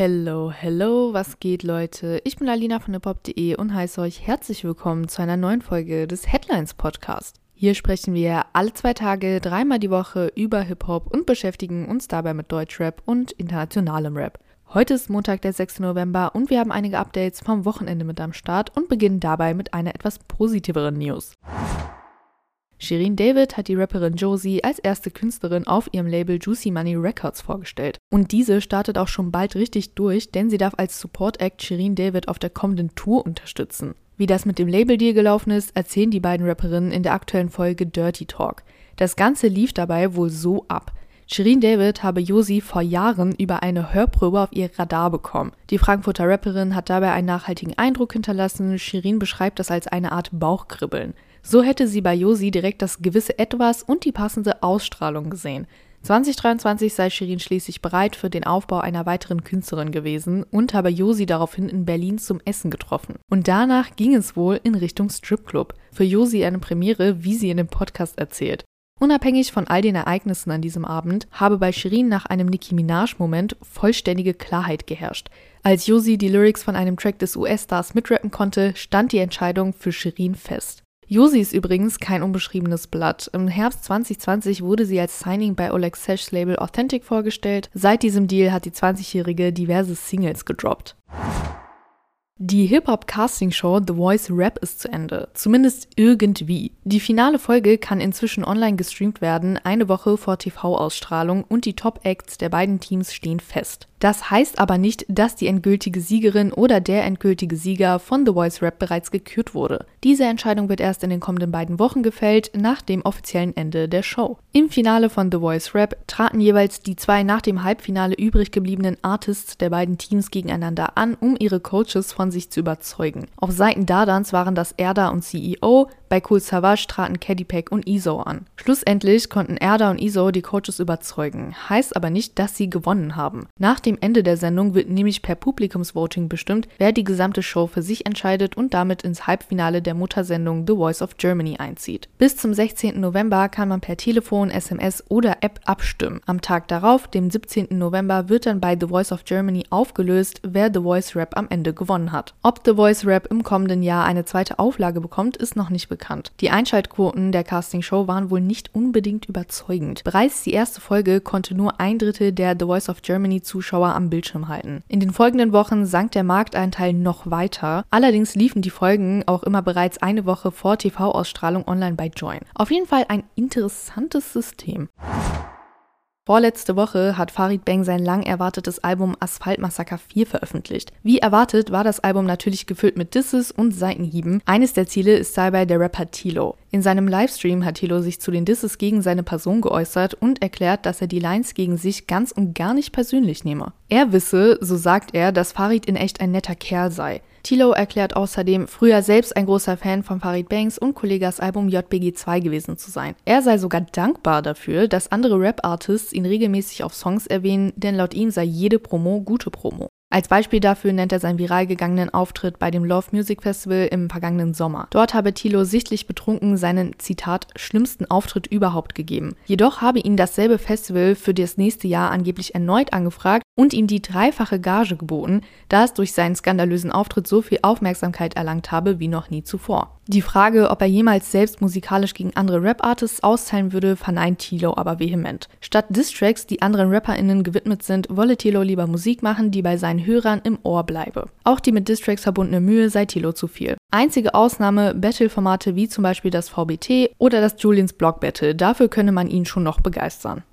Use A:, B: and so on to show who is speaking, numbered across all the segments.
A: Hello, hello, was geht, Leute? Ich bin Alina von hiphop.de und heiße euch herzlich willkommen zu einer neuen Folge des Headlines Podcast. Hier sprechen wir alle zwei Tage, dreimal die Woche über Hip-Hop und beschäftigen uns dabei mit Deutschrap und internationalem Rap. Heute ist Montag, der 6. November und wir haben einige Updates vom Wochenende mit am Start und beginnen dabei mit einer etwas positiveren News. Shirin David hat die Rapperin Josie als erste Künstlerin auf ihrem Label Juicy Money Records vorgestellt. Und diese startet auch schon bald richtig durch, denn sie darf als Support Act Shirin David auf der kommenden Tour unterstützen. Wie das mit dem Label-Deal gelaufen ist, erzählen die beiden Rapperinnen in der aktuellen Folge Dirty Talk. Das Ganze lief dabei wohl so ab. Shirin David habe Josie vor Jahren über eine Hörprobe auf ihr Radar bekommen. Die Frankfurter Rapperin hat dabei einen nachhaltigen Eindruck hinterlassen. Shirin beschreibt das als eine Art Bauchkribbeln. So hätte sie bei Josi direkt das gewisse Etwas und die passende Ausstrahlung gesehen. 2023 sei Shirin schließlich bereit für den Aufbau einer weiteren Künstlerin gewesen und habe Josi daraufhin in Berlin zum Essen getroffen. Und danach ging es wohl in Richtung Stripclub. Für Josi eine Premiere, wie sie in dem Podcast erzählt. Unabhängig von all den Ereignissen an diesem Abend habe bei Shirin nach einem Nicki Minaj-Moment vollständige Klarheit geherrscht. Als Josi die Lyrics von einem Track des US-Stars mitrappen konnte, stand die Entscheidung für Shirin fest. Josi ist übrigens kein unbeschriebenes Blatt. Im Herbst 2020 wurde sie als Signing bei Oleg Sesh's Label Authentic vorgestellt. Seit diesem Deal hat die 20-Jährige diverse Singles gedroppt. Die Hip-Hop-Casting-Show The Voice Rap ist zu Ende. Zumindest irgendwie. Die finale Folge kann inzwischen online gestreamt werden, eine Woche vor TV-Ausstrahlung und die Top-Acts der beiden Teams stehen fest. Das heißt aber nicht, dass die endgültige Siegerin oder der endgültige Sieger von The Voice Rap bereits gekürt wurde. Diese Entscheidung wird erst in den kommenden beiden Wochen gefällt, nach dem offiziellen Ende der Show. Im Finale von The Voice Rap traten jeweils die zwei nach dem Halbfinale übrig gebliebenen Artists der beiden Teams gegeneinander an, um ihre Coaches von sich zu überzeugen. Auf Seiten Dardans waren das Erda und CEO, bei Cool Savage traten Caddy Pack und Iso an. Schlussendlich konnten Erda und Iso die Coaches überzeugen, heißt aber nicht, dass sie gewonnen haben. Nach dem Ende der Sendung wird nämlich per Publikumsvoting bestimmt, wer die gesamte Show für sich entscheidet und damit ins Halbfinale der Muttersendung The Voice of Germany einzieht. Bis zum 16. November kann man per Telefon, SMS oder App abstimmen. Am Tag darauf, dem 17. November, wird dann bei The Voice of Germany aufgelöst, wer The Voice Rap am Ende gewonnen hat. Ob The Voice Rap im kommenden Jahr eine zweite Auflage bekommt, ist noch nicht bekannt bekannt. Die Einschaltquoten der Castingshow waren wohl nicht unbedingt überzeugend. Bereits die erste Folge konnte nur ein Drittel der The Voice of Germany Zuschauer am Bildschirm halten. In den folgenden Wochen sank der Markteinteil noch weiter. Allerdings liefen die Folgen auch immer bereits eine Woche vor TV-Ausstrahlung online bei Join. Auf jeden Fall ein interessantes System. Vorletzte Woche hat Farid Bang sein lang erwartetes Album Asphalt Massaker 4 veröffentlicht. Wie erwartet war das Album natürlich gefüllt mit Disses und Seitenhieben. Eines der Ziele ist dabei der Rapper Tilo. In seinem Livestream hat Tilo sich zu den Disses gegen seine Person geäußert und erklärt, dass er die Lines gegen sich ganz und gar nicht persönlich nehme. Er wisse, so sagt er, dass Farid in echt ein netter Kerl sei. Tilo erklärt außerdem, früher selbst ein großer Fan von Farid Banks und Kollegas Album JBG2 gewesen zu sein. Er sei sogar dankbar dafür, dass andere Rap-Artists ihn regelmäßig auf Songs erwähnen, denn laut ihm sei jede Promo gute Promo. Als Beispiel dafür nennt er seinen viral gegangenen Auftritt bei dem Love Music Festival im vergangenen Sommer. Dort habe Thilo sichtlich betrunken seinen, Zitat, schlimmsten Auftritt überhaupt gegeben. Jedoch habe ihn dasselbe Festival für das nächste Jahr angeblich erneut angefragt und ihm die dreifache Gage geboten, da es durch seinen skandalösen Auftritt so viel Aufmerksamkeit erlangt habe wie noch nie zuvor. Die Frage, ob er jemals selbst musikalisch gegen andere Rap-Artists austeilen würde, verneint Tilo aber vehement. Statt Distracks, die anderen RapperInnen gewidmet sind, wolle Tilo lieber Musik machen, die bei seinen Hörern im Ohr bleibe. Auch die mit Distracks verbundene Mühe sei Tilo zu viel. Einzige Ausnahme Battle-Formate wie zum Beispiel das VBT oder das Julians Blog Battle, dafür könne man ihn schon noch begeistern.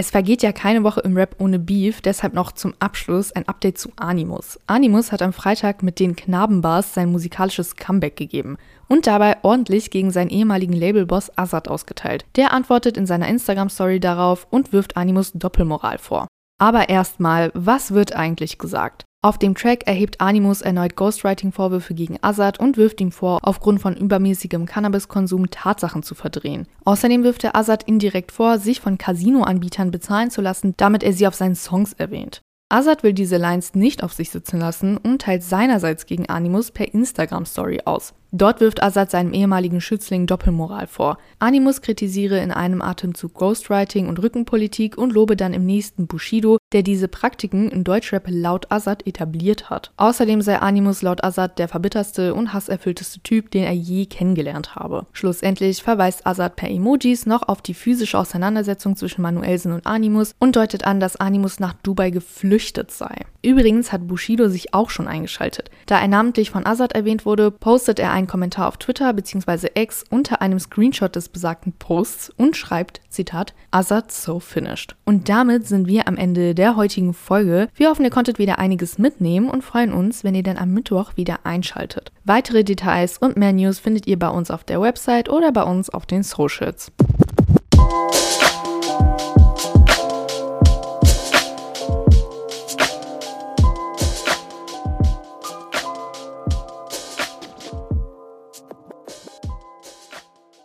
A: Es vergeht ja keine Woche im Rap ohne Beef, deshalb noch zum Abschluss ein Update zu Animus. Animus hat am Freitag mit den Knabenbars sein musikalisches Comeback gegeben und dabei ordentlich gegen seinen ehemaligen Labelboss Azad ausgeteilt. Der antwortet in seiner Instagram-Story darauf und wirft Animus Doppelmoral vor. Aber erstmal, was wird eigentlich gesagt? Auf dem Track erhebt Animus erneut Ghostwriting-Vorwürfe gegen Azad und wirft ihm vor, aufgrund von übermäßigem Cannabiskonsum Tatsachen zu verdrehen. Außerdem wirft er Azad indirekt vor, sich von Casino-Anbietern bezahlen zu lassen, damit er sie auf seinen Songs erwähnt. Azad will diese Lines nicht auf sich sitzen lassen und teilt seinerseits gegen Animus per Instagram-Story aus. Dort wirft Azad seinem ehemaligen Schützling Doppelmoral vor. Animus kritisiere in einem Atemzug Ghostwriting und Rückenpolitik und lobe dann im nächsten Bushido, der diese Praktiken in Deutschrap laut Azad etabliert hat. Außerdem sei Animus laut Azad der verbitterste und hasserfüllteste Typ, den er je kennengelernt habe. Schlussendlich verweist Azad per Emojis noch auf die physische Auseinandersetzung zwischen Manuelsen und Animus und deutet an, dass Animus nach Dubai geflüchtet sei. Übrigens hat Bushido sich auch schon eingeschaltet. Da er namentlich von Azad erwähnt wurde, postet er einen Kommentar auf Twitter bzw. X unter einem Screenshot des besagten Posts und schreibt, Zitat, Azad so finished. Und damit sind wir am Ende der heutigen Folge. Wir hoffen, ihr konntet wieder einiges mitnehmen und freuen uns, wenn ihr dann am Mittwoch wieder einschaltet. Weitere Details und mehr News findet ihr bei uns auf der Website oder bei uns auf den Socials.